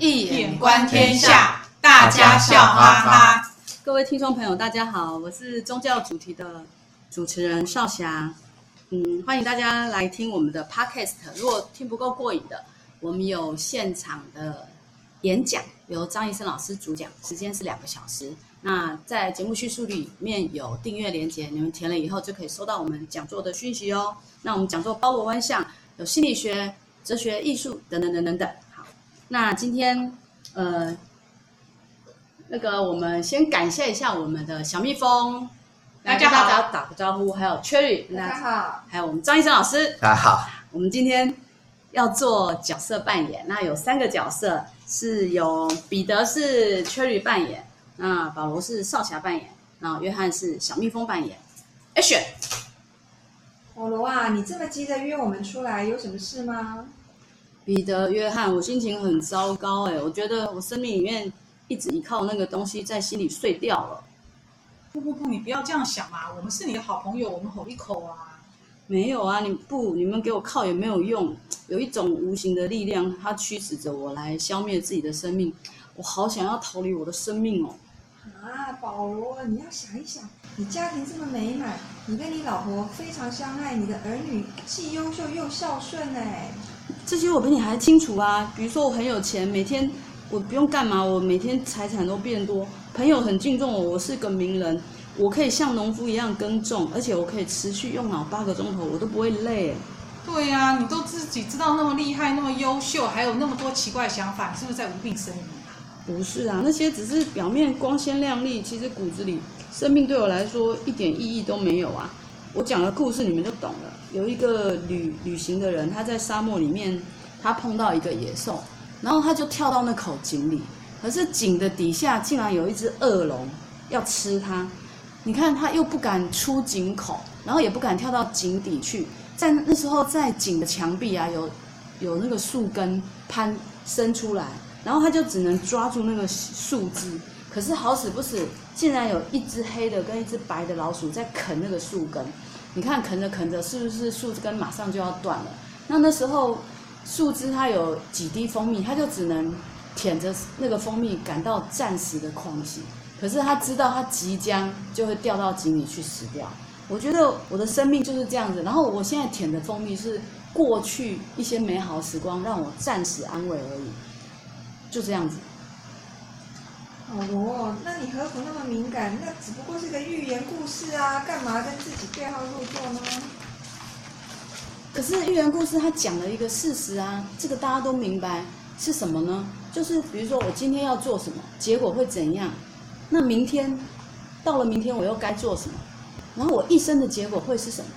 易眼观天下，大家笑哈哈。各位听众朋友，大家好，我是宗教主题的主持人少霞。嗯，欢迎大家来听我们的 podcast。如果听不够过瘾的，我们有现场的演讲，由张医生老师主讲，时间是两个小时。那在节目叙述里面有订阅连接，你们填了以后就可以收到我们讲座的讯息哦。那我们讲座包罗万象，有心理学、哲学、艺术等等等等等。好，那今天呃，那个我们先感谢一下我们的小蜜蜂，大家好，大家打个招呼。还有 Cherry，大家好，还有我们张医生老师，大家好。我们今天要做角色扮演，那有三个角色，是由彼得是 Cherry 扮演。那保罗是少侠扮演，然后约翰是小蜜蜂扮演。Action！保罗啊，你这么急着约我们出来，有什么事吗？彼得、约翰，我心情很糟糕哎，我觉得我生命里面一直依靠那个东西在心里碎掉了。不不不，你不要这样想嘛，我们是你的好朋友，我们吼一口啊。没有啊，你不，你们给我靠也没有用，有一种无形的力量，它驱使着我来消灭自己的生命。我好想要逃离我的生命哦。啊，保罗，你要想一想，你家庭这么美满，你跟你老婆非常相爱，你的儿女既优秀又孝顺哎。这些我比你还清楚啊。比如说我很有钱，每天我不用干嘛，我每天财产都变多，朋友很敬重我，我是个名人，我可以像农夫一样耕种，而且我可以持续用脑八个钟头，我都不会累。对呀、啊，你都自己知道那么厉害，那么优秀，还有那么多奇怪的想法，你是不是在无病呻吟？不是啊，那些只是表面光鲜亮丽，其实骨子里生命对我来说一点意义都没有啊。我讲的故事你们就懂了。有一个旅旅行的人，他在沙漠里面，他碰到一个野兽，然后他就跳到那口井里，可是井的底下竟然有一只恶龙要吃他。你看他又不敢出井口，然后也不敢跳到井底去，在那时候在井的墙壁啊，有有那个树根攀伸出来。然后他就只能抓住那个树枝，可是好死不死，竟然有一只黑的跟一只白的老鼠在啃那个树根。你看啃着啃着，是不是树枝根马上就要断了？那那时候树枝它有几滴蜂蜜，它就只能舔着那个蜂蜜，感到暂时的空隙。可是它知道它即将就会掉到井里去死掉。我觉得我的生命就是这样子。然后我现在舔的蜂蜜是过去一些美好时光，让我暂时安慰而已。就这样子。哦，那你何苦那么敏感？那只不过是个寓言故事啊，干嘛跟自己对号入座呢？可是寓言故事它讲了一个事实啊，这个大家都明白是什么呢？就是比如说我今天要做什么，结果会怎样？那明天到了明天我又该做什么？然后我一生的结果会是什么？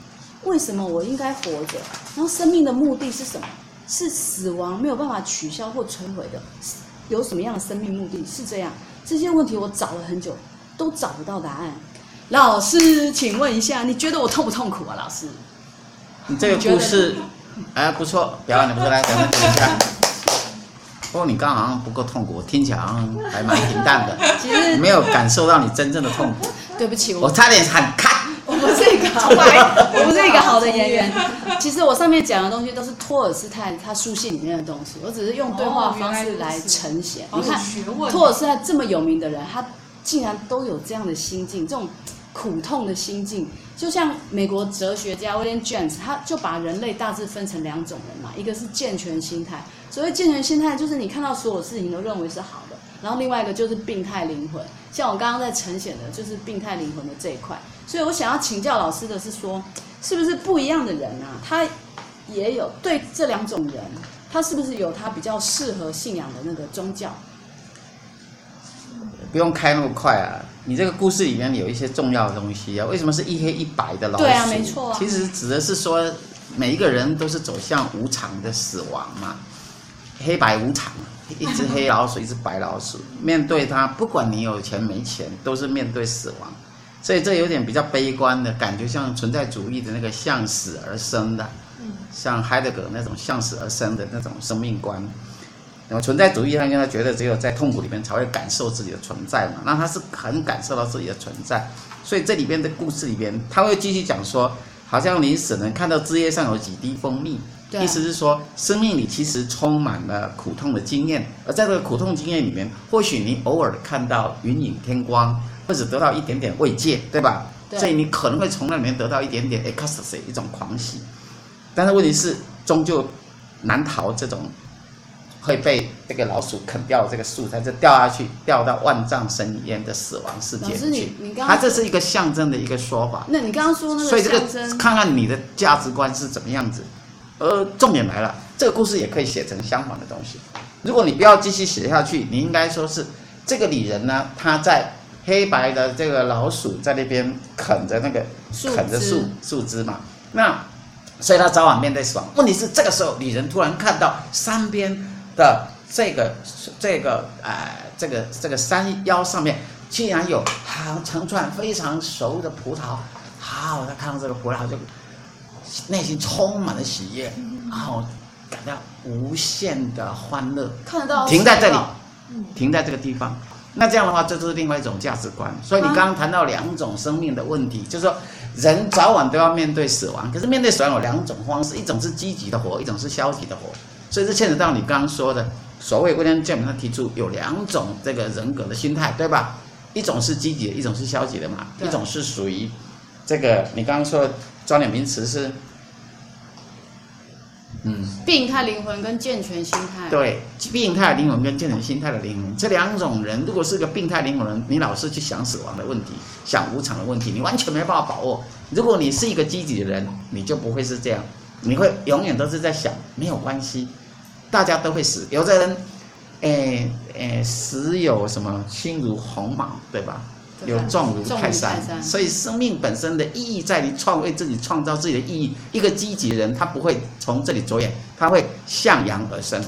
为什么我应该活着？然后生命的目的是什么？是死亡没有办法取消或摧毁的。有什么样的生命目的？是这样，这些问题我找了很久，都找不到答案。老师，请问一下，你觉得我痛不痛苦啊？老师，你这个故事，哎，不错，表演的不错，来，等等一下。不过你刚刚好像不够痛苦，我听起来好像还蛮平淡的，其实没有感受到你真正的痛苦。对不起，我，我差点喊卡。我不是一个好，我不是一个好的演员。其实我上面讲的东西都是托尔斯泰他书信里面的东西，我只是用对话方式来呈现。你看，托尔斯泰这么有名的人，他竟然都有这样的心境，这种苦痛的心境。就像美国哲学家 William James，他就把人类大致分成两种人嘛，一个是健全心态，所谓健全心态就是你看到所有事情都认为是好的，然后另外一个就是病态灵魂，像我刚刚在呈现的就是病态灵魂的这一块。所以我想要请教老师的是说，是不是不一样的人啊？他也有对这两种人，他是不是有他比较适合信仰的那个宗教？不用开那么快啊！你这个故事里面有一些重要的东西啊。为什么是一黑一白的老鼠？对啊，没错啊。其实指的是说，每一个人都是走向无常的死亡嘛，黑白无常。一只黑老鼠，一只白老鼠，面对它，不管你有钱没钱，都是面对死亡。所以这有点比较悲观的感觉，像存在主义的那个向死而生的，像海德格那种向死而生的那种生命观。那么存在主义上，因为他觉得只有在痛苦里面才会感受自己的存在嘛，那他是很感受到自己的存在。所以这里边的故事里边，他会继续讲说，好像你只能看到枝叶上有几滴蜂蜜，意思是说，生命里其实充满了苦痛的经验，而在这个苦痛经验里面，或许你偶尔看到云影天光，或者得到一点点慰藉，对吧？对。所以你可能会从那里面得到一点点 ecstasy，一种狂喜。但是问题是，终究难逃这种会被这个老鼠啃掉这个树，它，就掉下去，掉到万丈深渊的死亡世界里去。它这是一个象征的一个说法。那你刚刚说那个所以这个看看你的价值观是怎么样子。而重点来了，这个故事也可以写成相反的东西。如果你不要继续写下去，你应该说是这个女人呢，她在黑白的这个老鼠在那边啃着那个啃着树树枝嘛，那所以他早晚面对死亡。问题是这个时候女人突然看到山边的这个这个呃这个这个山腰上面竟然有好成串非常熟的葡萄，好，他看到这个葡萄就。内心充满了喜悦，然后感到无限的欢乐。看得到，停在这里，停在这个地方。那这样的话，这就是另外一种价值观。所以你刚刚谈到两种生命的问题，就是说人早晚都要面对死亡。可是面对死亡有两种方式，一种是积极的活，一种是消极的活。所以这牵扯到你刚刚说的，所谓威廉·詹姆斯提出有两种这个人格的心态，对吧？一种是积极的，一种是消极的嘛。一种是属于这个你刚刚说的。专业名词是，嗯，病态灵魂跟健全心态。对，病态灵魂跟健全心态的灵魂，这两种人，如果是个病态灵魂人，你老是去想死亡的问题，想无常的问题，你完全没办法把握。如果你是一个积极的人，你就不会是这样，你会永远都是在想没有关系，大家都会死。有的人，诶诶，死有什么心如鸿毛，对吧？有重如泰山，所以生命本身的意义在于创为自己创造自己的意义。一个积极的人，他不会从这里着眼，他会向阳而生。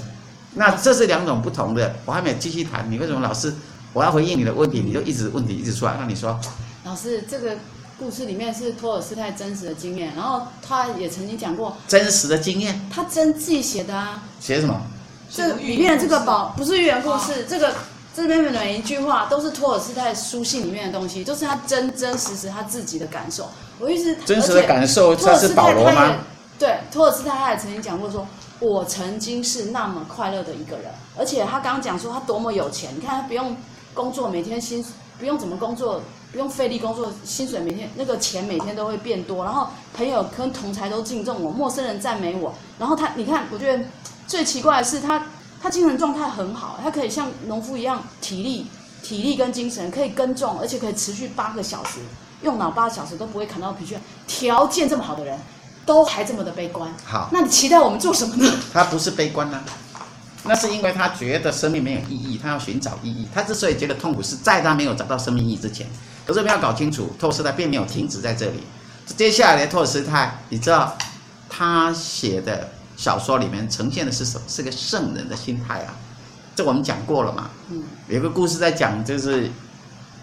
那这是两种不同的。我还没有继续谈，你为什么老是我要回应你的问题，你就一直问题一直出来？那你说，老师，这个故事里面是托尔斯泰真实的经验，然后他也曾经讲过真实的经验，他真自己写的啊。写什么？这里面这个宝不是寓言故事，这个。这边的每一句话都是托尔斯泰书信里面的东西，都是他真真实实他自己的感受。我意思，真实的感受，这是保罗吗？对，托尔斯泰他也曾经讲过说，说我曾经是那么快乐的一个人，而且他刚刚讲说他多么有钱，你看他不用工作，每天薪不用怎么工作，不用费力工作，薪水每天那个钱每天都会变多，然后朋友跟同才都敬重我，陌生人赞美我，然后他，你看，我觉得最奇怪的是他。他精神状态很好，他可以像农夫一样，体力、体力跟精神可以耕种，而且可以持续八个小时，用脑八小时都不会感到疲倦。条件这么好的人，都还这么的悲观。好，那你期待我们做什么呢？他不是悲观呢、啊，那是因为他觉得生命没有意义，他要寻找意义。他之所以觉得痛苦，是在他没有找到生命意义之前。可是我们要搞清楚，托尔斯泰并没有停止在这里。接下来的托尔斯泰，你知道他写的。小说里面呈现的是什么？是个圣人的心态啊，这我们讲过了嘛。嗯，有个故事在讲，就是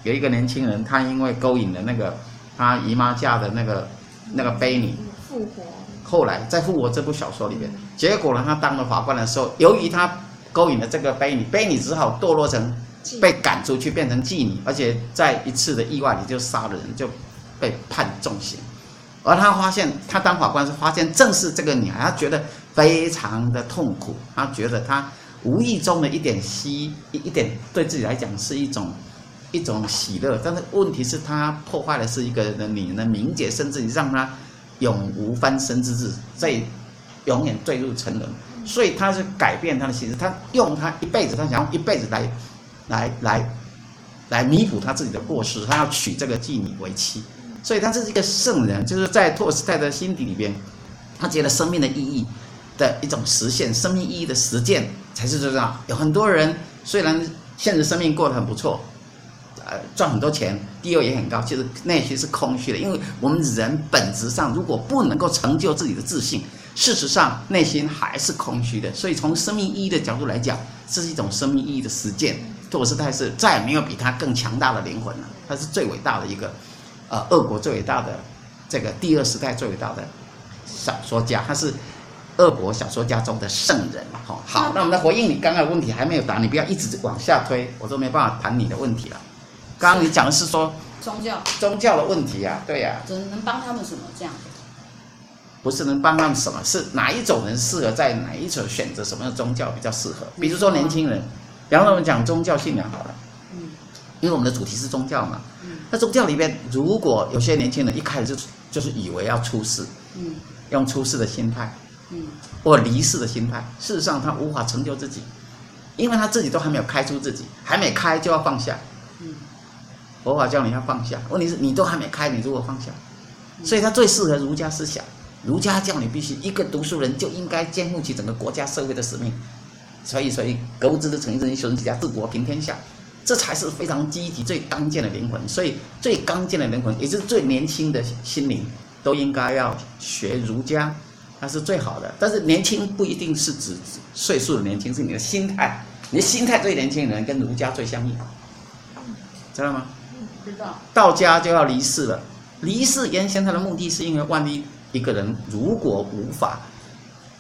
有一个年轻人，他因为勾引了那个他姨妈嫁的那个那个婢女，复活。后来在复活这部小说里面，结果呢，他当了法官的时候，由于他勾引了这个婢女，婢女只好堕落成被赶出去，变成妓女，而且在一次的意外里就杀了人，就被判重刑。而他发现，他当法官是发现，正是这个女孩，他觉得。非常的痛苦，他觉得他无意中的一点喜一一点对自己来讲是一种一种喜乐，但是问题是，他破坏的是一个人的女人的名节，甚至于让他永无翻身之日，再永远坠入沉沦。所以他是改变他的心思，他用他一辈子，他想用一辈子来来来来弥补他自己的过失，他要娶这个妓女为妻。所以他这是一个圣人，就是在托斯泰的心底里边，他觉得生命的意义。的一种实现生命意义的实践才是最重要。有很多人虽然现实生命过得很不错，呃，赚很多钱，地位也很高，其实内心是空虚的。因为我们人本质上如果不能够成就自己的自信，事实上内心还是空虚的。所以从生命意义的角度来讲，这是一种生命意义的实践。托尔斯泰是再也没有比他更强大的灵魂了，他是最伟大的一个，呃，俄国最伟大的这个第二时代最伟大的小说家，他是。俄国小说家中的圣人，好，好，那我们来回应你刚刚的问题还没有答，你不要一直往下推，我都没办法谈你的问题了。刚刚你讲的是说宗教。宗教的问题啊，对呀、啊，只能帮他们什么这样？不是能帮他们什么，是哪一种人适合在哪一种选择什么样的宗教比较适合。比如说年轻人，比方说我们讲宗教信仰好了，嗯，因为我们的主题是宗教嘛，嗯，那宗教里面如果有些年轻人一开始就就是以为要出世，嗯，用出世的心态，嗯，或离世的心态，事实上他无法成就自己，因为他自己都还没有开出自己，还没开就要放下。嗯，佛法叫你要放下，问题是你都还没开，你如何放下？所以他最适合儒家思想。儒家叫你必须一个读书人就应该肩负起整个国家社会的使命。所以，所以格物致知、诚信、修身齐家、治国平天下，这才是非常积极、最刚健的灵魂。所以，最刚健的灵魂，也就是最年轻的心灵，都应该要学儒家，那是最好的。但是，年轻不一定是指岁数的年轻，是你的心态。你的心态最年轻人，跟儒家最相应，知道吗？知道。道家就要离世了。离世原先他的目的是因为万一一个人如果无法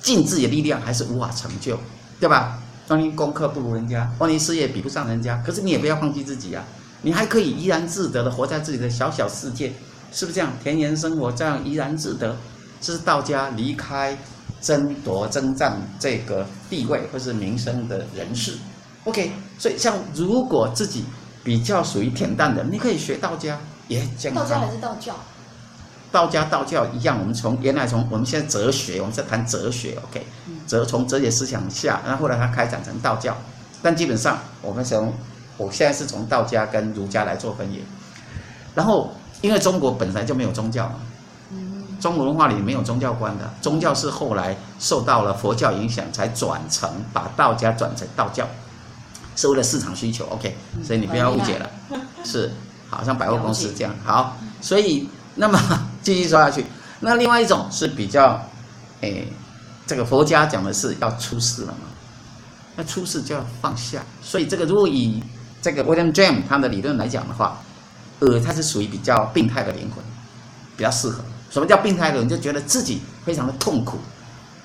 尽自己的力量，还是无法成就，对吧？万一功课不如人家，万一事业比不上人家，可是你也不要放弃自己啊！你还可以怡然自得的活在自己的小小世界，是不是这样？田园生活这样怡然自得，这是道家离开争夺征战这个地位或是名声的人士。OK，所以像如果自己比较属于恬淡的，你可以学道家。也健康。道家还是道教？道家、道教一样。我们从原来从我们现在哲学，我们在谈哲学，OK，哲从哲学思想下，然后后来它开展成道教。但基本上，我们从我现在是从道家跟儒家来做分野。然后，因为中国本来就没有宗教嘛，中国文化里没有宗教观的，宗教是后来受到了佛教影响才转成把道家转成道教，是为了市场需求，OK，所以你不要误解了，是。好像百货公司这样，好，所以那么继续说下去，那另外一种是比较，诶，这个佛家讲的是要出世了嘛，那出世就要放下，所以这个如果以这个 William James 他的理论来讲的话，呃，他是属于比较病态的灵魂，比较适合。什么叫病态的人？就觉得自己非常的痛苦，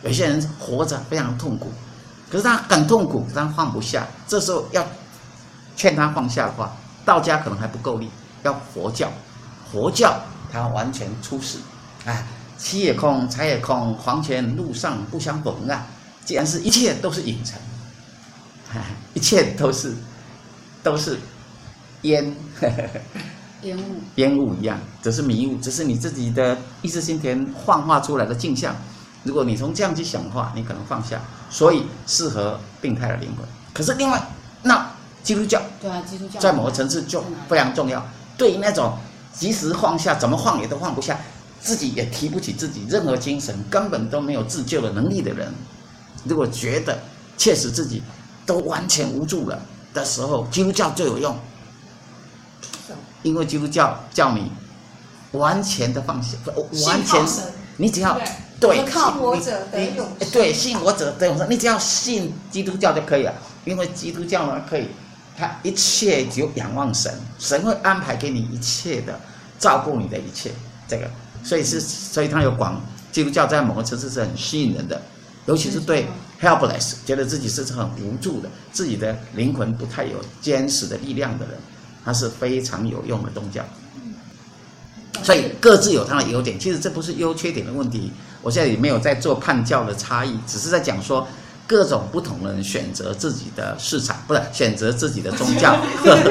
有些人活着非常痛苦，可是他很痛苦，但放不下，这时候要劝他放下的话。道家可能还不够力，要佛教，佛教它完全出世，哎，七也空，财也空，黄泉路上不相逢啊！既然是一切都是影成，哎，一切都是都是烟，烟雾，烟雾一样，只是迷雾，只是你自己的意识心田幻化出来的镜像。如果你从这样去想的话，你可能放下，所以适合病态的灵魂。可是另外那。基督教，对啊，基督教在某个层次就非常重要。对于那种即使放下，怎么放也都放不下，自己也提不起自己任何精神，根本都没有自救的能力的人，如果觉得确实自己都完全无助了的时候，基督教最有用。因为基督教叫你完全的放下，完全，你只要对靠我者得永，对，信我者得永生，你只要信基督教就可以了，因为基督教呢可以。他一切就仰望神，神会安排给你一切的，照顾你的一切，这个，所以是，所以他有广基督教在某个城市是很吸引人的，尤其是对 helpless 觉得自己是很无助的，自己的灵魂不太有坚实的力量的人，他是非常有用的宗教。所以各自有它的优点，其实这不是优缺点的问题，我现在也没有在做判教的差异，只是在讲说。各种不同的人选择自己的市场，不是选择自己的宗教，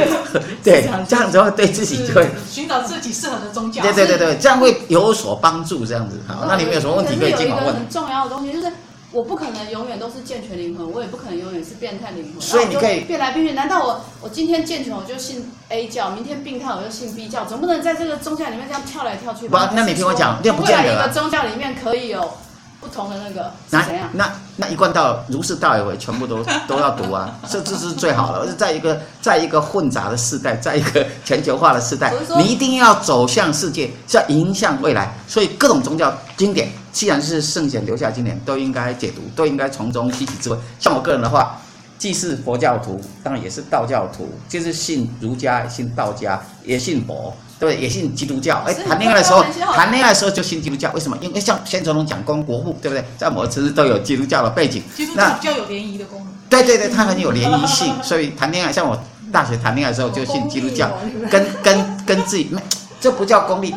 对，这样子的话对自己就会寻找自己适合的宗教。对对对对，这样会有所帮助。这样子，好，那你们有什么问题可以尽管问。很重要的东西就是，我不可能永远都是健全灵魂，我也不可能永远是变态灵魂。所以你可以变来变去。难道我我今天健全我就信 A 教，明天病态我就信 B 教？总不能在这个宗教里面这样跳来跳去吧？不，那你听我讲，那不见得。一个宗教里面可以有。不同的那个那那那一贯道儒释道有为全部都 都要读啊，这这是最好的。而且在一个在一个混杂的时代，在一个全球化的时代，你一定要走向世界，是要迎向未来。所以各种宗教经典，既然是圣贤留下经典，都应该解读，都应该从中吸取智慧。像我个人的话，既是佛教徒，当然也是道教徒，就是信儒家，也信道家，也信佛。对，对也信基督教。哎，谈恋爱的时候，谈恋爱的时候就信基督教。为什么？因为像先总统蒋公国父，对不对？在某个城市都有基督教的背景。基督教比较有联谊的功能。对对对，它很有联谊性，所以谈恋爱，像我大学谈恋爱的时候就信基督教，跟跟跟自己，这不叫功利，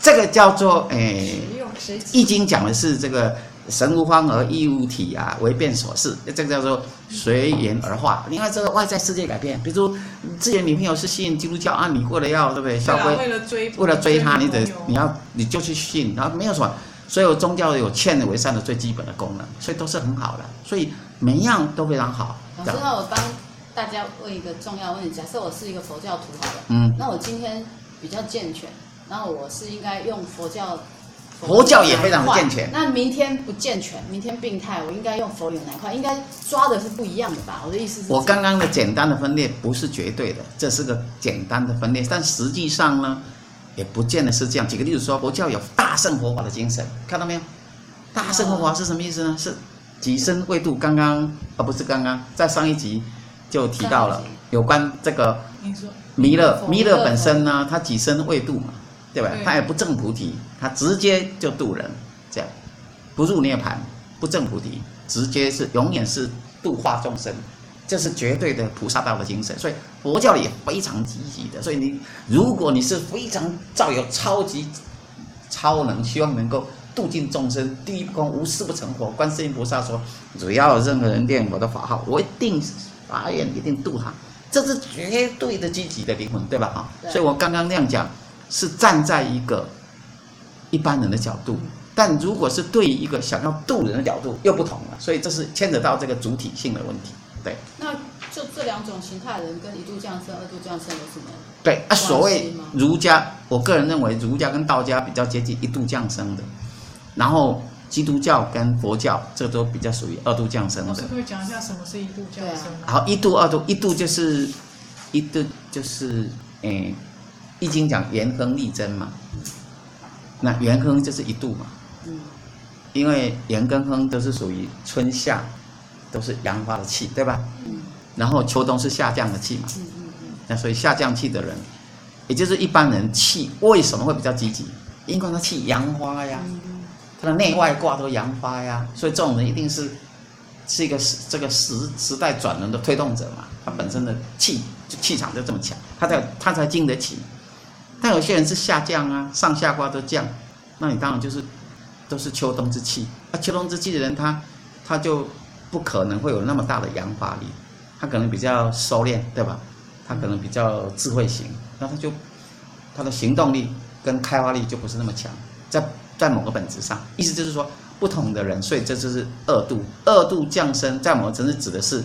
这个叫做哎谁易经讲的是这个神无方而义无体啊，唯变所适，这个叫做随缘而化。另外，这个外在世界改变，比如说自己的女朋友是信基督教啊，你为了要对不对？校规为了追为了追她，你得你要你就去信，然后没有什么。所有宗教有劝人为善的最基本的功能，所以都是很好的，所以每一样都非常好。老师，那我帮大家问一个重要问题：假设我是一个佛教徒好了，嗯，那我今天比较健全，然后我是应该用佛教，佛教也非常的健全。那明天不健全，明天病态，我应该用佛有哪块？应该抓的是不一样的吧？我的意思是，我刚刚的简单的分裂不是绝对的，这是个简单的分裂，但实际上呢？也不见得是这样。举个例子说，佛教有大圣佛法的精神，看到没有？大圣佛法是什么意思呢？是己身未度。刚刚而不是刚刚，在上一集就提到了有关这个弥勒。弥勒本身呢，他己身未度嘛，对吧？他也不证菩提，他直接就度人，这样不入涅槃，不证菩提，直接是永远是度化众生。这是绝对的菩萨道的精神，所以佛教也非常积极的。所以你，如果你是非常造有超级超能，希望能够度尽众生，地狱不空，无事不成佛。观世音菩萨说，只要任何人念我的法号，我一定发愿一定度他。这是绝对的积极的灵魂，对吧？哈，所以我刚刚那样讲，是站在一个一般人的角度，但如果是对于一个想要渡人的角度，又不同了。所以这是牵扯到这个主体性的问题。对，那就这两种形态的人跟一度降生、二度降生有什么？对啊，所谓儒家，我个人认为儒家跟道家比较接近一度降生的，然后基督教跟佛教这都比较属于二度降生的。老师可以讲一下什么是一度降生？好，一度、二度，一度就是一度就是，诶，易经讲元亨利贞嘛，那元亨就是一度嘛，因为元跟亨都是属于春夏。都是阳发的气，对吧？然后秋冬是下降的气嘛。那所以下降气的人，也就是一般人气为什么会比较积极？因为他气阳发呀，他的内外卦都阳发呀，所以这种人一定是是一个时这个时时代转轮的推动者嘛。他本身的气就气场就这么强，他才他才经得起。但有些人是下降啊，上下卦都降，那你当然就是都是秋冬之气。那秋冬之气的人，他他就。不可能会有那么大的阳发力，他可能比较收敛，对吧？他可能比较智慧型，那他就他的行动力跟开发力就不是那么强，在在某个本质上，意思就是说不同的人，所以这就是二度，二度降生，在某个层次指的是，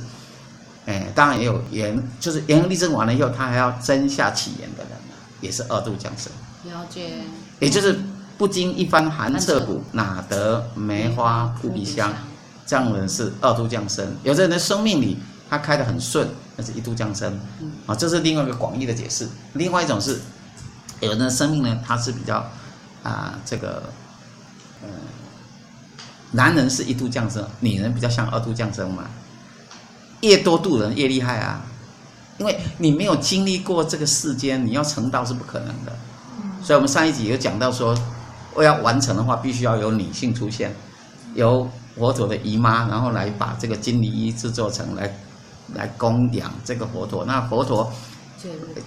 哎，当然也有元，就是元亨利贞完了以后，他还要真下起源的人，也是二度降生。了解。也就是不经一番寒彻骨，哪得梅花扑鼻香。这样的人是二度降生，有的人的生命里他开得很顺，那是一度降生，啊，这是另外一个广义的解释。另外一种是，有人的生命呢，他是比较啊、呃，这个，嗯，男人是一度降生，女人比较像二度降生嘛。越多度人越厉害啊，因为你没有经历过这个世间，你要成道是不可能的。所以我们上一集有讲到说，我要完成的话，必须要有女性出现，由。佛陀的姨妈，然后来把这个金缕衣制作成来，来供养这个佛陀。那佛陀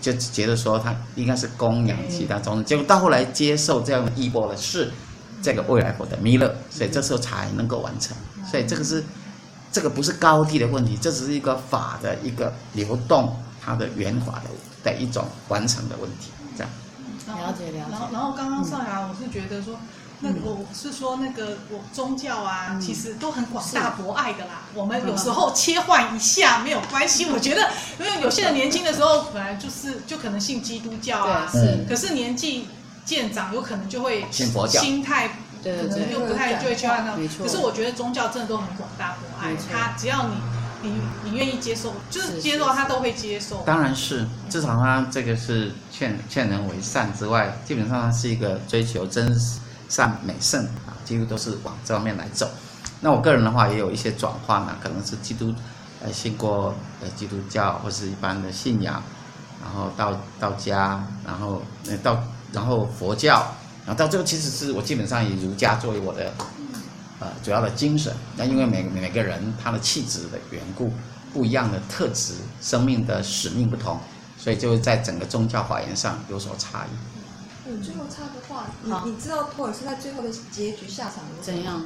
就觉得说他应该是供养其他众生，结果到后来接受这样的衣钵的是这个未来佛的弥勒，所以这时候才能够完成。所以这个是这个不是高低的问题，这只是一个法的一个流动，它的圆法的的一种完成的问题。这样。了解了解。然后然后刚刚上来，我是觉得说。那我是说，那个我宗教啊，嗯、其实都很广大博爱的啦。我们有时候切换一下没有关系。我觉得，因为有些人年轻的时候本来就是就可能信基督教啊，是。可是年纪渐长，有可能就会信佛教，心态可能又不太就会切换到。可是我觉得宗教真的都很广大博爱，他只要你你你愿意接受，就是接受他都会接受。当然是，至少他这个是劝劝人为善之外，基本上他是一个追求真实。善美圣啊，几乎都是往这方面来走。那我个人的话，也有一些转换呢，可能是基督，呃，信过呃基督教或是一般的信仰，然后到道家，然后呃到然后佛教，然后到最后其实是我基本上以儒家作为我的呃主要的精神。那因为每每个人他的气质的缘故，不一样的特质，生命的使命不同，所以就会在整个宗教法言上有所差异。你最后插个话，你你知道托尔斯泰最后的结局下场怎样？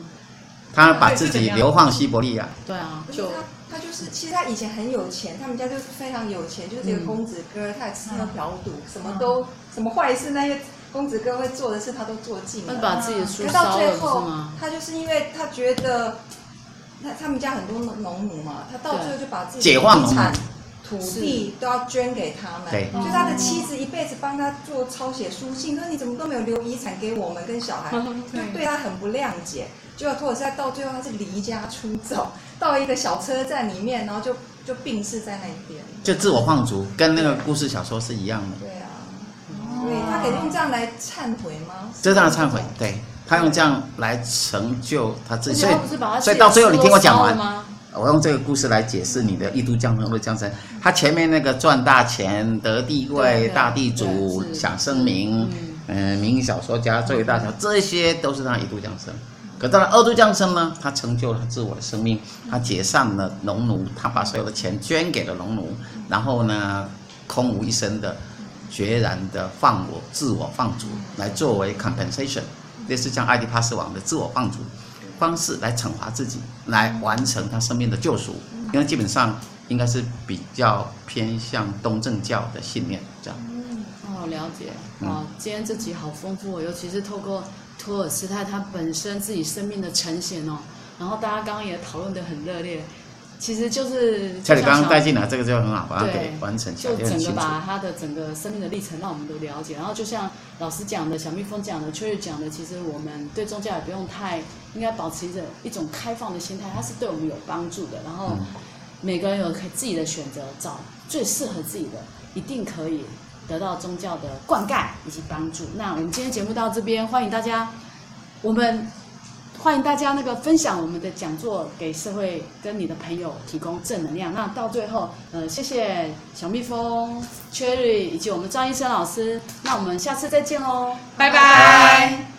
他把自己流放西伯利亚，对啊，就他，他就是，其实他以前很有钱，他们家就是非常有钱，就是这个公子哥，他也吃喝嫖赌，什么都什么坏事，那些公子哥会做的事，他都做尽了。他把自己的书可到烧了，不是最后吗？，他就是因为他觉得，他他们家很多农农奴嘛，他到最后就把自己的解放土地都要捐给他们。对就他的妻子一辈子帮他做抄写书信，说你怎么都没有留遗产给我们跟小孩，就对他很不谅解。结果托尔斯泰到最后他是离家出走，到一个小车站里面，然后就就病逝在那边。就自我放逐，跟那个故事小说是一样的。对啊，他可以用这样来忏悔吗？这是他的忏悔，对他用这样来成就他自己，所以所以到最后你听我讲完，我用这个故事来解释你的一度降生，二度降生。他前面那个赚大钱、得地位、大地主、享盛名，嗯嗯，名小说家、作为大小，这些都是他一度降生。可到了二度降生呢，他成就了他自我的生命，他解散了农奴，他把所有的钱捐给了农奴，然后呢，空无一生的，决然的放我自我放逐，来作为 compensation，类似像爱迪帕斯王的自我放逐方式来惩罚自己，来完成他生命的救赎。因为基本上应该是比较偏向东正教的信念，这样。哦，了解。嗯哦，今天这集好丰富哦，尤其是透过托尔斯泰他本身自己生命的呈现哦，然后大家刚刚也讨论得很热烈，其实就是像你刚刚带进进来这个就很好，把它给完成起来，就整个。把他的整个生命的历程让我们都了解，然后就像老师讲的，小蜜蜂讲的，秋月讲的，其实我们对宗教也不用太应该保持着一种开放的心态，它是对我们有帮助的。然后嗯每个人有自己的选择，找最适合自己的，一定可以得到宗教的灌溉以及帮助。那我们今天节目到这边，欢迎大家，我们。欢迎大家那个分享我们的讲座给社会，跟你的朋友提供正能量。那到最后，呃，谢谢小蜜蜂、Cherry 以及我们张医生老师。那我们下次再见喽，拜拜。